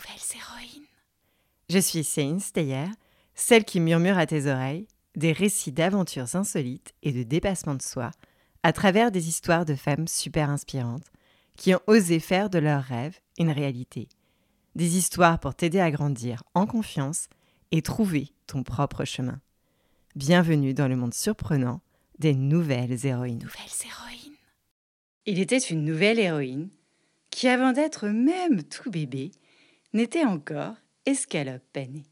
nouvelles héroïnes. Je suis Céline Steyer, celle qui murmure à tes oreilles des récits d'aventures insolites et de dépassement de soi à travers des histoires de femmes super inspirantes qui ont osé faire de leurs rêves une réalité. Des histoires pour t'aider à grandir en confiance et trouver ton propre chemin. Bienvenue dans le monde surprenant des nouvelles héroïnes. Nouvelles héroïnes. Il était une nouvelle héroïne qui, avant d'être même tout bébé, n'était encore escalope peinée.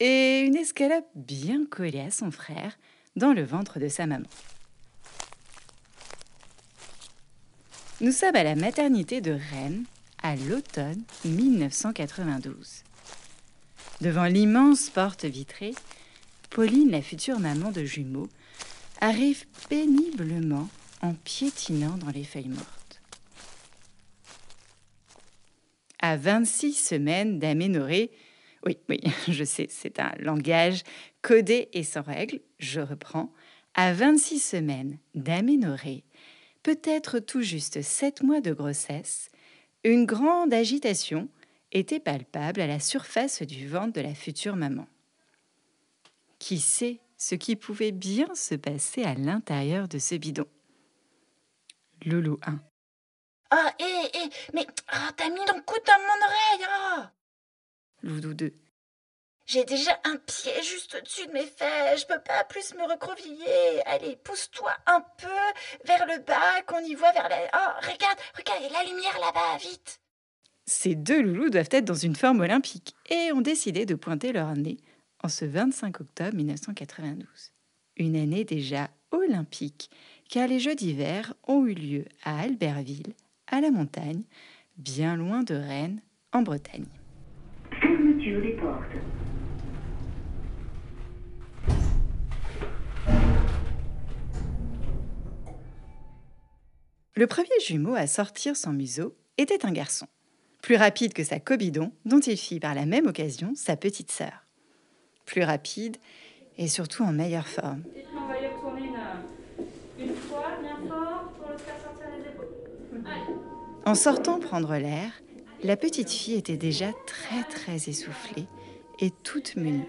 Et une escalope bien collée à son frère dans le ventre de sa maman. Nous sommes à la maternité de Rennes à l'automne 1992. Devant l'immense porte vitrée, Pauline, la future maman de jumeaux, arrive péniblement en piétinant dans les feuilles mortes. À 26 semaines d'aménorrhée, oui, oui, je sais, c'est un langage codé et sans règles, je reprends. À 26 semaines d'aménorrhée, peut-être tout juste 7 mois de grossesse, une grande agitation était palpable à la surface du ventre de la future maman. Qui sait ce qui pouvait bien se passer à l'intérieur de ce bidon? Loulou 1. Ah, hé, hé, mais ah, t'as mis ton coude dans mon oreille, ah Loulou 2. J'ai déjà un pied juste au-dessus de mes fesses, je peux pas plus me recroqueviller. Allez, pousse-toi un peu vers le bas, qu'on y voit vers la... Oh, regarde, regarde, il y a la lumière là-bas, vite Ces deux loulous doivent être dans une forme olympique et ont décidé de pointer leur nez en ce 25 octobre 1992. Une année déjà olympique, car les Jeux d'hiver ont eu lieu à Albertville, à la montagne, bien loin de Rennes, en Bretagne. Fermeture des portes. Le premier jumeau à sortir son museau était un garçon, plus rapide que sa cobidon, dont il fit par la même occasion sa petite sœur. Plus rapide et surtout en meilleure forme. On va y retourner une, une fois, bien fort, pour le faire sortir les épaules. Allez. En sortant prendre l'air, la petite fille était déjà très très essoufflée et toute menue.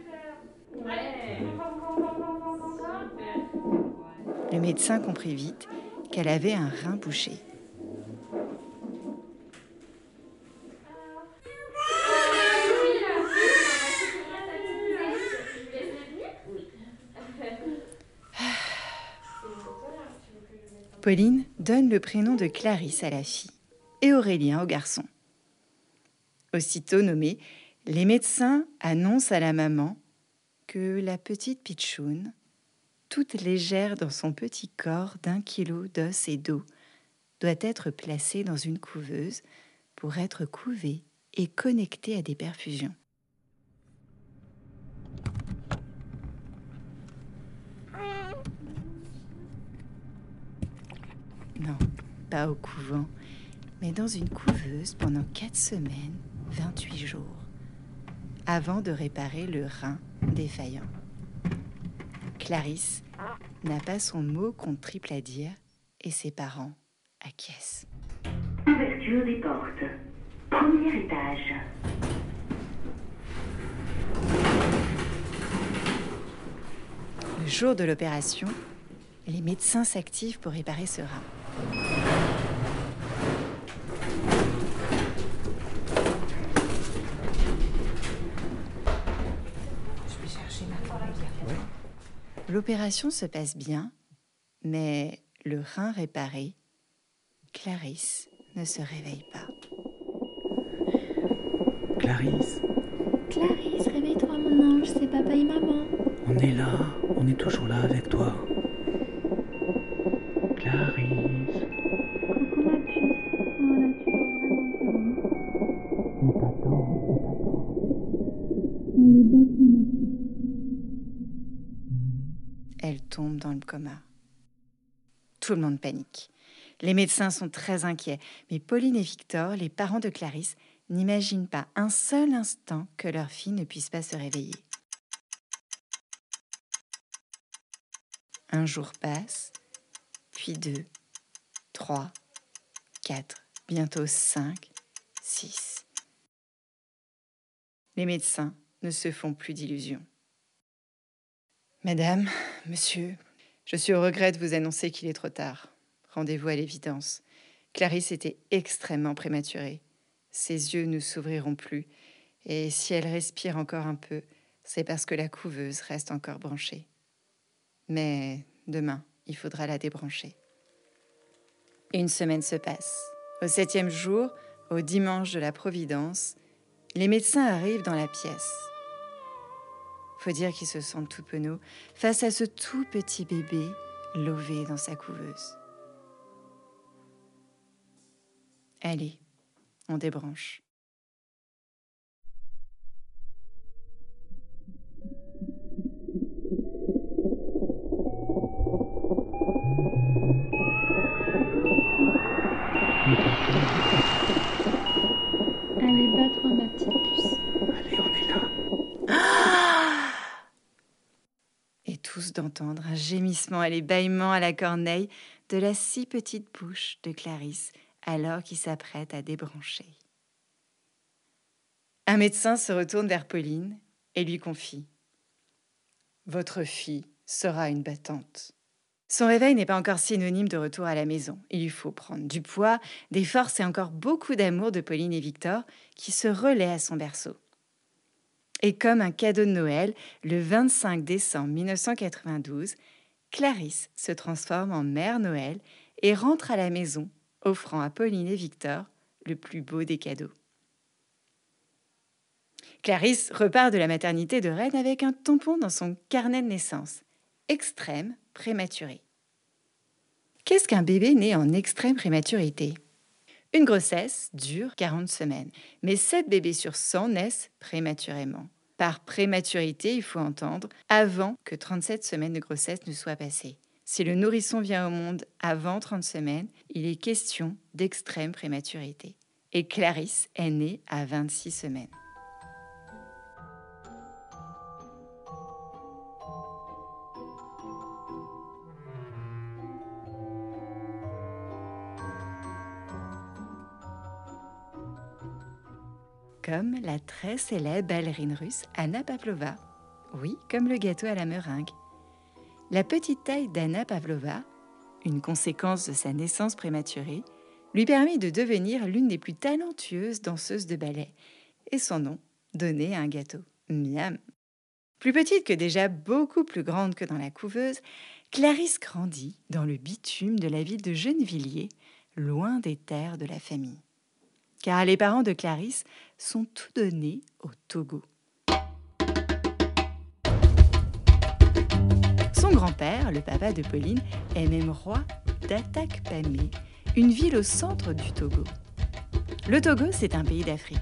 Le médecin comprit vite qu'elle avait un rein bouché. Pauline donne le prénom de Clarisse à la fille et Aurélien au garçon. Aussitôt nommés, les médecins annoncent à la maman que la petite pitchoune, toute légère dans son petit corps d'un kilo d'os et d'eau, doit être placée dans une couveuse pour être couvée et connectée à des perfusions. Non, pas au couvent, mais dans une couveuse pendant 4 semaines, 28 jours, avant de réparer le rein défaillant. Clarisse n'a pas son mot contre triple à dire et ses parents acquiescent. Ouverture des portes. Premier étage. Le jour de l'opération, les médecins s'activent pour réparer ce rein. L'opération se passe bien, mais le rein réparé, Clarisse ne se réveille pas. Clarisse, Clarisse, réveille-toi mon ange, c'est papa et maman. on est là, on est toujours là avec toi. Elle tombe dans le coma. Tout le monde panique. Les médecins sont très inquiets, mais Pauline et Victor, les parents de Clarisse, n'imaginent pas un seul instant que leur fille ne puisse pas se réveiller. Un jour passe, puis deux, trois, quatre, bientôt cinq, six. Les médecins ne se font plus d'illusions. Madame, monsieur, je suis au regret de vous annoncer qu'il est trop tard. Rendez-vous à l'évidence. Clarisse était extrêmement prématurée. Ses yeux ne s'ouvriront plus, et si elle respire encore un peu, c'est parce que la couveuse reste encore branchée. Mais demain, il faudra la débrancher. Une semaine se passe. Au septième jour, au dimanche de la Providence, les médecins arrivent dans la pièce. Faut dire qu'ils se sentent tout penauds face à ce tout petit bébé lové dans sa couveuse. Allez, on débranche. D'entendre un gémissement et les bâillements à la corneille de la si petite bouche de Clarisse alors qu'il s'apprête à débrancher. Un médecin se retourne vers Pauline et lui confie Votre fille sera une battante. Son réveil n'est pas encore synonyme de retour à la maison. Il lui faut prendre du poids, des forces et encore beaucoup d'amour de Pauline et Victor qui se relaient à son berceau. Et comme un cadeau de Noël, le 25 décembre 1992, Clarisse se transforme en Mère Noël et rentre à la maison, offrant à Pauline et Victor le plus beau des cadeaux. Clarisse repart de la maternité de Rennes avec un tampon dans son carnet de naissance. Extrême prématuré. Qu'est-ce qu'un bébé né en extrême prématurité? Une grossesse dure 40 semaines, mais 7 bébés sur 100 naissent prématurément. Par prématurité, il faut entendre avant que 37 semaines de grossesse ne soient passées. Si le nourrisson vient au monde avant 30 semaines, il est question d'extrême prématurité. Et Clarisse est née à 26 semaines. Comme la très célèbre ballerine russe Anna Pavlova. Oui, comme le gâteau à la meringue. La petite taille d'Anna Pavlova, une conséquence de sa naissance prématurée, lui permit de devenir l'une des plus talentueuses danseuses de ballet, et son nom donné un gâteau. Miam Plus petite que déjà beaucoup plus grande que dans la couveuse, Clarisse grandit dans le bitume de la ville de Gennevilliers, loin des terres de la famille. Car les parents de Clarisse sont tous donnés au Togo. Son grand-père, le papa de Pauline, est même roi d'Atakpamé, une ville au centre du Togo. Le Togo, c'est un pays d'Afrique.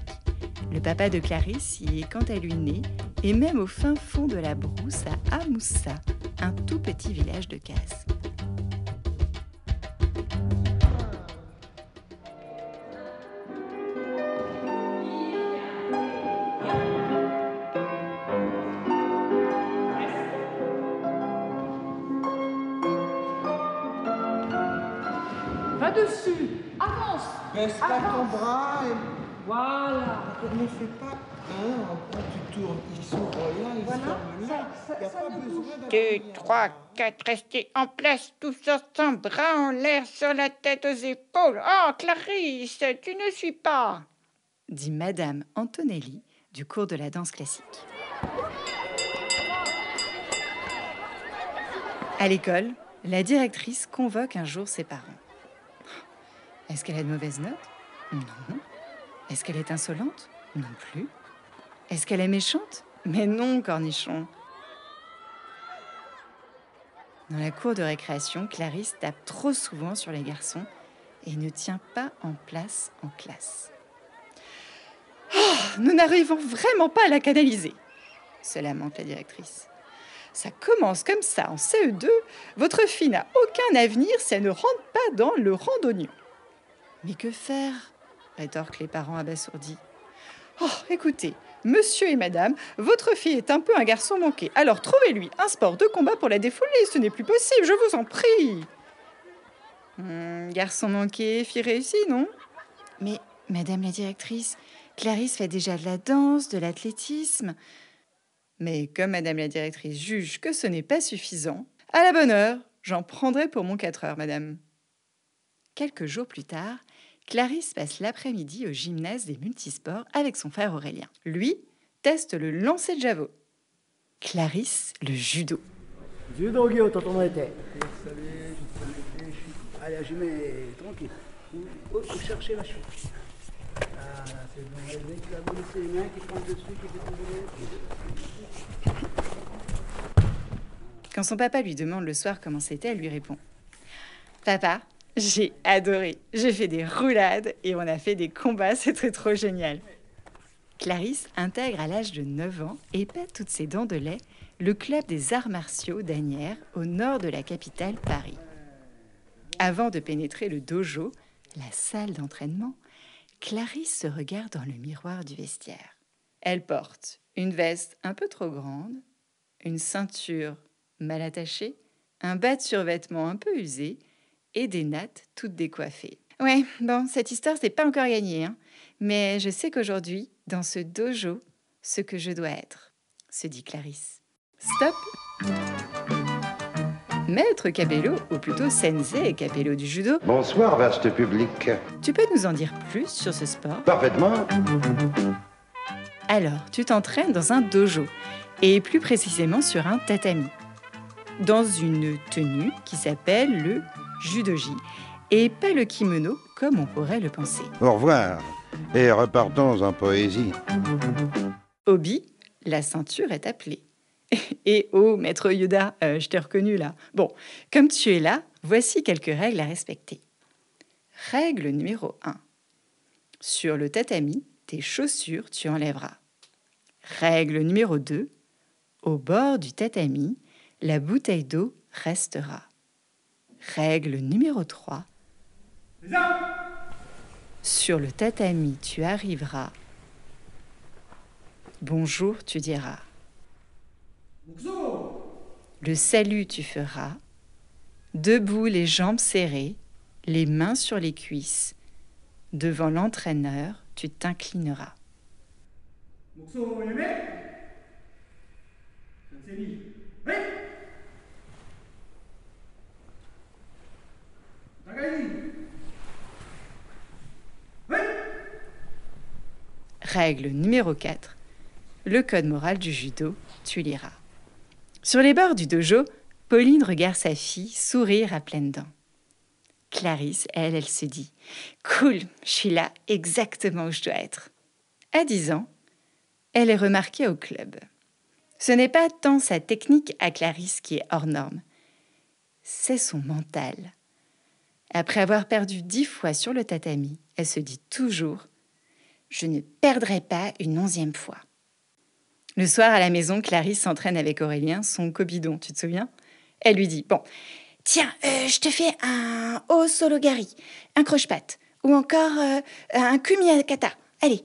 Le papa de Clarisse y est quant à lui né, et même au fin fond de la brousse à Amoussa, un tout petit village de casse. Dessus Avance Baisse pas ton bras et Voilà ne fais pas un, tu tournes, il s'ouvre là, il Voilà. se ferme là. Ça- ça- Il n'y a ça pas ne besoin bouge d'avoir Deux, trois, quatre, restez en place, tous ensemble, bras en l'air sur la tête aux épaules. Oh, Clarisse, tu ne suis pas. dit Madame Antonelli du cours de la danse classique. À l'école, la directrice convoque un jour ses parents. Est-ce qu'elle a de mauvaises notes? Non. Est-ce qu'elle est insolente? Non plus. Est-ce qu'elle est méchante? Mais non, cornichon. Dans la cour de récréation, Clarisse tape trop souvent sur les garçons et ne tient pas en place en classe. Nous n'arrivons vraiment pas à la canaliser, se lamente la directrice. Ça commence comme ça en CE2. Votre fille n'a aucun avenir si elle ne rentre pas dans le randonnion. Mais que faire? Rétorquent les parents abasourdis. Oh, écoutez, monsieur et madame, votre fille est un peu un garçon manqué. Alors trouvez-lui un sport de combat pour la défouler. Ce n'est plus possible, je vous en prie. Hmm, garçon manqué, fille réussie, non? Mais, madame la directrice, Clarisse fait déjà de la danse, de l'athlétisme. Mais comme Madame la directrice juge que ce n'est pas suffisant, à la bonne heure, j'en prendrai pour mon 4 heures, Madame. Quelques jours plus tard, Clarisse passe l'après-midi au gymnase des multisports avec son frère Aurélien. Lui teste le lancer de javelot. Clarisse, le judo. Judo, Guillaume, t'entends Salut, Allez, je mets tranquille. Où, chercher la chute Ah, c'est bon. Qui va vous laisser les qui prend dessus, qui fait. Quand son papa lui demande le soir comment c'était, elle lui répond Papa, j'ai adoré. J'ai fait des roulades et on a fait des combats, c'était trop génial. Clarisse intègre à l'âge de 9 ans et pète toutes ses dents de lait le club des arts martiaux d'Anières au nord de la capitale Paris. Avant de pénétrer le dojo, la salle d'entraînement, Clarisse se regarde dans le miroir du vestiaire. Elle porte une veste un peu trop grande, une ceinture mal attachée, un bas de survêtement un peu usé et des nattes toutes décoiffées. Ouais, bon, cette histoire, c'est pas encore gagné, hein. mais je sais qu'aujourd'hui, dans ce dojo, ce que je dois être, se dit Clarisse. Stop Maître Capello, ou plutôt Sensei Capello du judo, Bonsoir, vaste public. tu peux nous en dire plus sur ce sport? Parfaitement. Alors, tu t'entraînes dans un dojo, et plus précisément sur un tatami, dans une tenue qui s'appelle le judoji, et pas le kimono comme on pourrait le penser. Au revoir. Et repartons en poésie. Obi, la ceinture est appelée. Et oh, maître Yoda, euh, je t'ai reconnu là. Bon, comme tu es là, voici quelques règles à respecter. Règle numéro 1. Sur le tatami, tes chaussures, tu enlèveras. Règle numéro 2. Au bord du tatami, la bouteille d'eau restera. Règle numéro 3. Sur le tatami, tu arriveras. Bonjour, tu diras. Le salut, tu feras. Debout, les jambes serrées, les mains sur les cuisses. Devant l'entraîneur, tu t'inclineras. Règle numéro 4. Le code moral du judo, tu liras. Sur les bords du dojo, Pauline regarde sa fille sourire à pleines dents. Clarisse, elle, elle se dit Cool, je suis là exactement où je dois être. À 10 ans, elle est remarquée au club. Ce n'est pas tant sa technique à Clarisse qui est hors norme, c'est son mental. Après avoir perdu dix fois sur le tatami, elle se dit toujours Je ne perdrai pas une onzième fois. Le soir à la maison, Clarisse s'entraîne avec Aurélien, son cobidon, tu te souviens? Elle lui dit Bon, tiens, euh, je te fais un haut sologari, un croche-patte, ou encore euh, un kata. Allez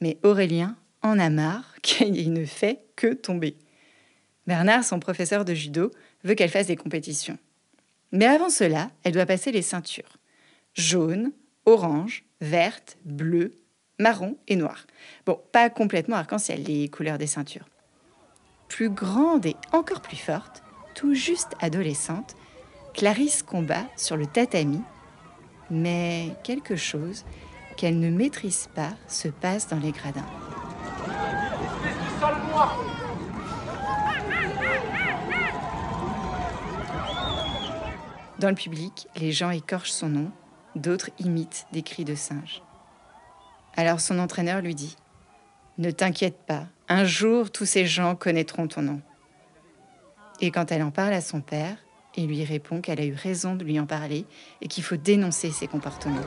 Mais Aurélien en a marre qu'il ne fait que tomber. Bernard, son professeur de judo, veut qu'elle fasse des compétitions. Mais avant cela, elle doit passer les ceintures. Jaune, orange, verte, bleue, marron et noir. Bon, pas complètement arc-en-ciel les couleurs des ceintures. Plus grande et encore plus forte, tout juste adolescente, Clarisse combat sur le tatami, mais quelque chose qu'elle ne maîtrise pas se passe dans les gradins. Dans le public, les gens écorchent son nom, d'autres imitent des cris de singe. Alors son entraîneur lui dit Ne t'inquiète pas, un jour tous ces gens connaîtront ton nom. Et quand elle en parle à son père, il lui répond qu'elle a eu raison de lui en parler et qu'il faut dénoncer ses comportements.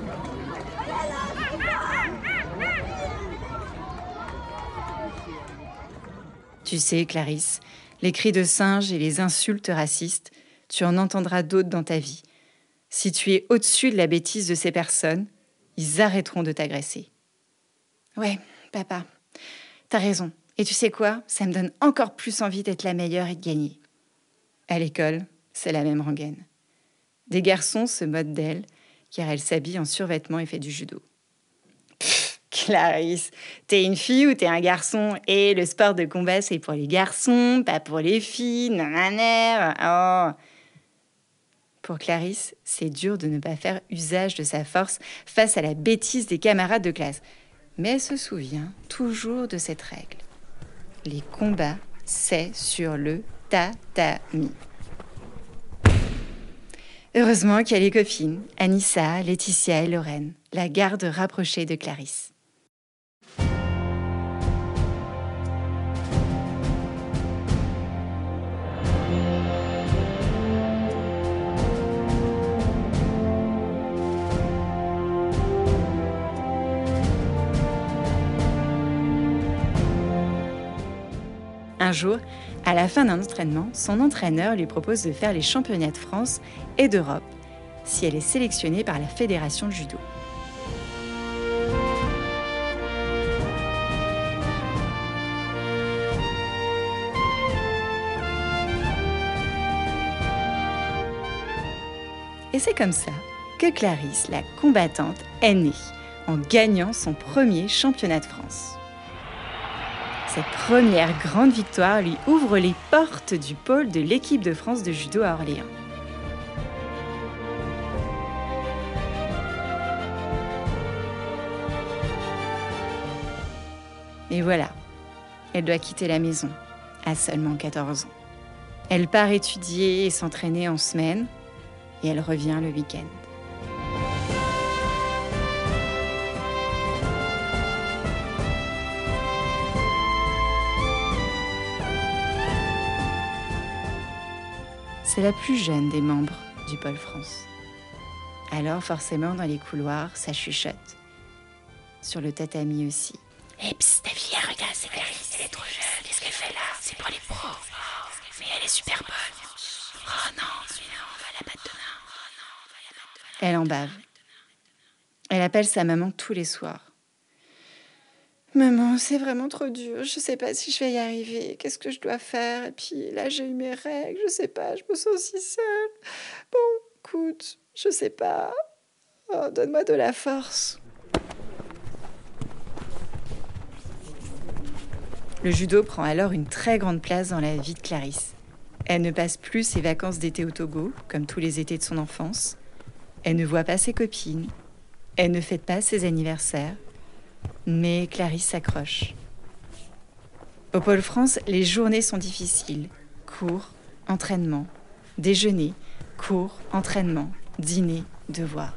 Tu sais, Clarisse, les cris de singe et les insultes racistes, tu en entendras d'autres dans ta vie. Si tu es au-dessus de la bêtise de ces personnes, ils arrêteront de t'agresser. Ouais, papa, t'as raison. Et tu sais quoi? Ça me donne encore plus envie d'être la meilleure et de gagner. À l'école, c'est la même rengaine. Des garçons se moquent d'elle, car elle s'habille en survêtement et fait du judo. Clarisse, t'es une fille ou t'es un garçon? Et le sport de combat, c'est pour les garçons, pas pour les filles. Nanana. Oh. Pour Clarisse, c'est dur de ne pas faire usage de sa force face à la bêtise des camarades de classe. Mais elle se souvient toujours de cette règle. Les combats, c'est sur le tatami. Heureusement qu'il y a les copines, Anissa, Laetitia et Lorraine, la garde rapprochée de Clarisse. Un jour, à la fin d'un entraînement, son entraîneur lui propose de faire les championnats de France et d'Europe si elle est sélectionnée par la Fédération de judo. Et c'est comme ça que Clarisse, la combattante, est née, en gagnant son premier championnat de France. Cette première grande victoire lui ouvre les portes du pôle de l'équipe de France de judo à Orléans. Et voilà, elle doit quitter la maison à seulement 14 ans. Elle part étudier et s'entraîner en semaine et elle revient le week-end. C'est la plus jeune des membres du Pôle France. Alors forcément dans les couloirs, ça chuchote. Sur le tatami aussi. Eh psst, ta fille, regarde, c'est Clarisse, elle est trop jeune, qu'est-ce qu'elle fait là? C'est pour les pros. Oh, mais elle est super bonne. Oh non, on va la battre demain. Elle en bave. Elle appelle sa maman tous les soirs. Maman, c'est vraiment trop dur. Je sais pas si je vais y arriver. Qu'est-ce que je dois faire? Et puis là, j'ai eu mes règles. Je sais pas. Je me sens si seule. Bon, écoute, je sais pas. Oh, donne-moi de la force. Le judo prend alors une très grande place dans la vie de Clarisse. Elle ne passe plus ses vacances d'été au Togo, comme tous les étés de son enfance. Elle ne voit pas ses copines. Elle ne fête pas ses anniversaires. Mais Clarisse s'accroche. Au Pôle France, les journées sont difficiles. Cours, entraînement, déjeuner, cours, entraînement, dîner, devoir.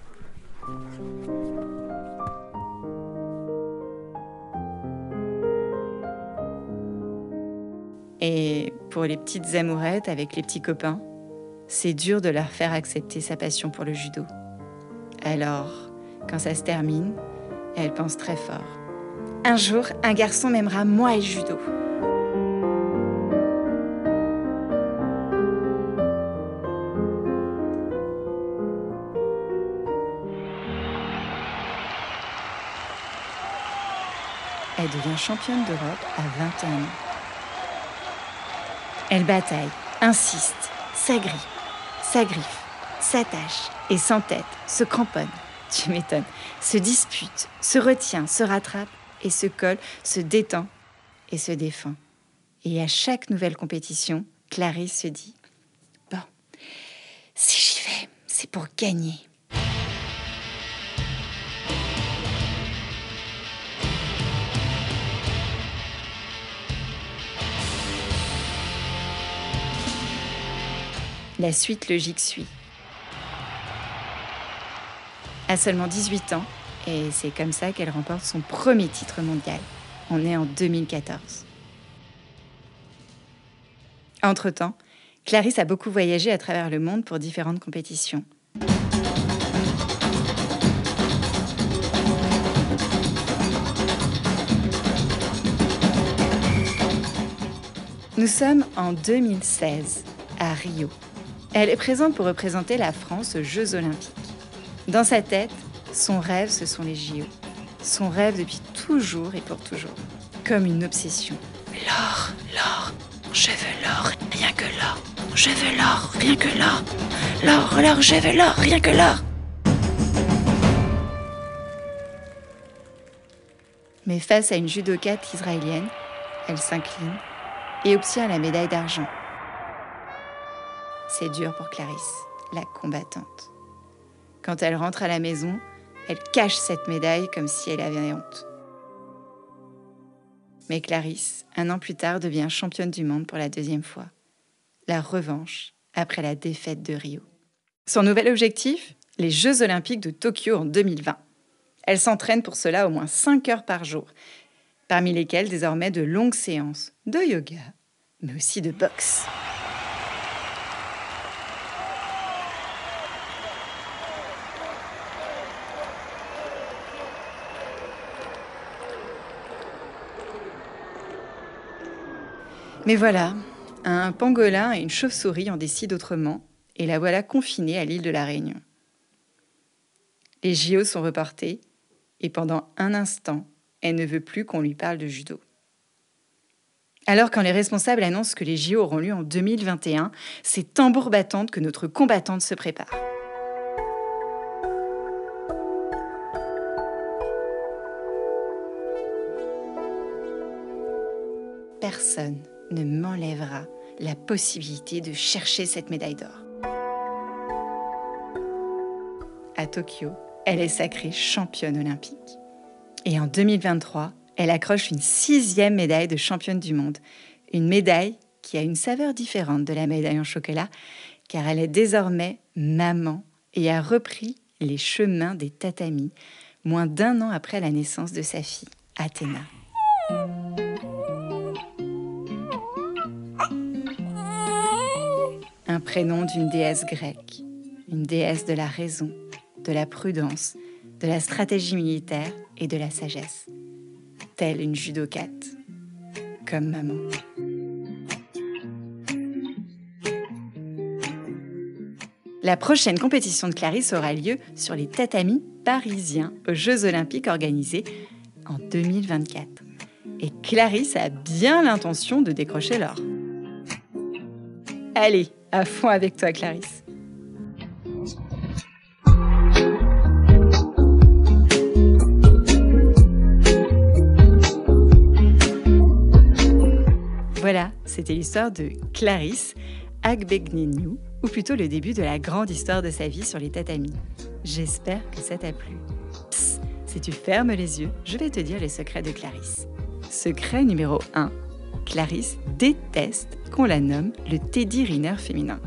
Et pour les petites amourettes avec les petits copains, c'est dur de leur faire accepter sa passion pour le judo. Alors, quand ça se termine, elle pense très fort. Un jour, un garçon m'aimera moi et judo. Elle devient championne d'Europe à 21 ans. Elle bataille, insiste, s'agrippe, s'agriffe, s'attache et s'entête, se cramponne, tu m'étonnes, se dispute, se retient, se rattrape et se colle, se détend et se défend. Et à chaque nouvelle compétition, Clarisse se dit Bon, si j'y vais, c'est pour gagner. La suite logique suit. À seulement 18 ans, et c'est comme ça qu'elle remporte son premier titre mondial. On est en 2014. Entre-temps, Clarisse a beaucoup voyagé à travers le monde pour différentes compétitions. Nous sommes en 2016, à Rio. Elle est présente pour représenter la France aux Jeux olympiques. Dans sa tête, son rêve, ce sont les JO. Son rêve depuis toujours et pour toujours. Comme une obsession. L'or, l'or, je veux l'or, rien que l'or. Je veux l'or, rien que l'or. L'or, l'or, je veux l'or, rien que l'or. Mais face à une judokate israélienne, elle s'incline et obtient la médaille d'argent. C'est dur pour Clarisse, la combattante. Quand elle rentre à la maison, elle cache cette médaille comme si elle avait honte. Mais Clarisse, un an plus tard, devient championne du monde pour la deuxième fois. La revanche après la défaite de Rio. Son nouvel objectif Les Jeux olympiques de Tokyo en 2020. Elle s'entraîne pour cela au moins 5 heures par jour, parmi lesquelles désormais de longues séances de yoga, mais aussi de boxe. Mais voilà, un pangolin et une chauve-souris en décident autrement, et la voilà confinée à l'île de la Réunion. Les JO sont reportés, et pendant un instant, elle ne veut plus qu'on lui parle de judo. Alors quand les responsables annoncent que les JO auront lieu en 2021, c'est tambour battante que notre combattante se prépare. Personne ne m'enlèvera la possibilité de chercher cette médaille d'or. À Tokyo, elle est sacrée championne olympique. Et en 2023, elle accroche une sixième médaille de championne du monde. Une médaille qui a une saveur différente de la médaille en chocolat, car elle est désormais maman et a repris les chemins des tatamis, moins d'un an après la naissance de sa fille, Athéna. Prénom d'une déesse grecque, une déesse de la raison, de la prudence, de la stratégie militaire et de la sagesse, telle une judokate, comme maman. La prochaine compétition de Clarisse aura lieu sur les tatamis parisiens aux Jeux olympiques organisés en 2024. Et Clarisse a bien l'intention de décrocher l'or. Allez, à fond avec toi, Clarisse. Voilà, c'était l'histoire de Clarisse Agbegneniu, ou plutôt le début de la grande histoire de sa vie sur les tatamis. J'espère que ça t'a plu. Psst, si tu fermes les yeux, je vais te dire les secrets de Clarisse. Secret numéro 1. Clarisse déteste qu'on la nomme le Teddy Riner féminin.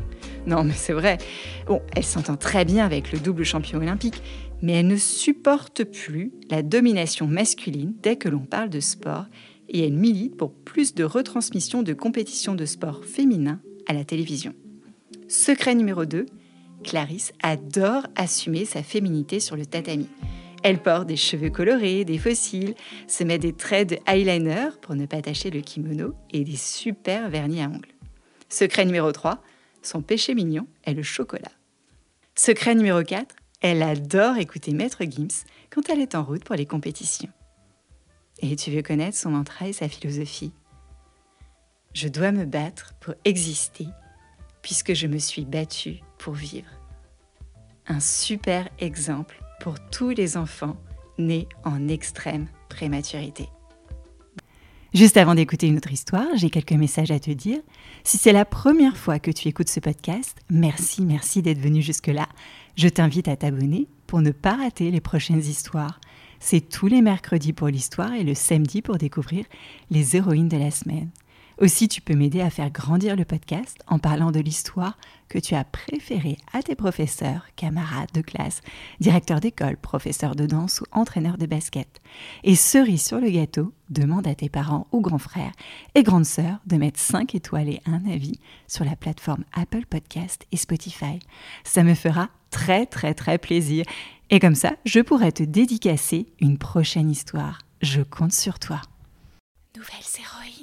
Non, mais c'est vrai. Bon, elle s'entend très bien avec le double champion olympique, mais elle ne supporte plus la domination masculine dès que l'on parle de sport et elle milite pour plus de retransmission de compétitions de sport féminin à la télévision. Secret numéro 2, Clarisse adore assumer sa féminité sur le tatami. Elle porte des cheveux colorés, des fossiles, se met des traits de eyeliner pour ne pas tacher le kimono et des super vernis à ongles. Secret numéro 3, son péché mignon est le chocolat. Secret numéro 4, elle adore écouter Maître Gims quand elle est en route pour les compétitions. Et tu veux connaître son mantra et sa philosophie? Je dois me battre pour exister puisque je me suis battue pour vivre. Un super exemple pour tous les enfants nés en extrême prématurité. Juste avant d'écouter une autre histoire, j'ai quelques messages à te dire. Si c'est la première fois que tu écoutes ce podcast, merci, merci d'être venu jusque-là. Je t'invite à t'abonner pour ne pas rater les prochaines histoires. C'est tous les mercredis pour l'histoire et le samedi pour découvrir les héroïnes de la semaine. Aussi, tu peux m'aider à faire grandir le podcast en parlant de l'histoire que tu as préférée à tes professeurs, camarades de classe, directeurs d'école, professeurs de danse ou entraîneurs de basket. Et cerise sur le gâteau, demande à tes parents ou grands frères et grandes sœurs de mettre 5 étoiles et un avis sur la plateforme Apple Podcast et Spotify. Ça me fera très très très plaisir. Et comme ça, je pourrai te dédicacer une prochaine histoire. Je compte sur toi. Nouvelles héroïnes.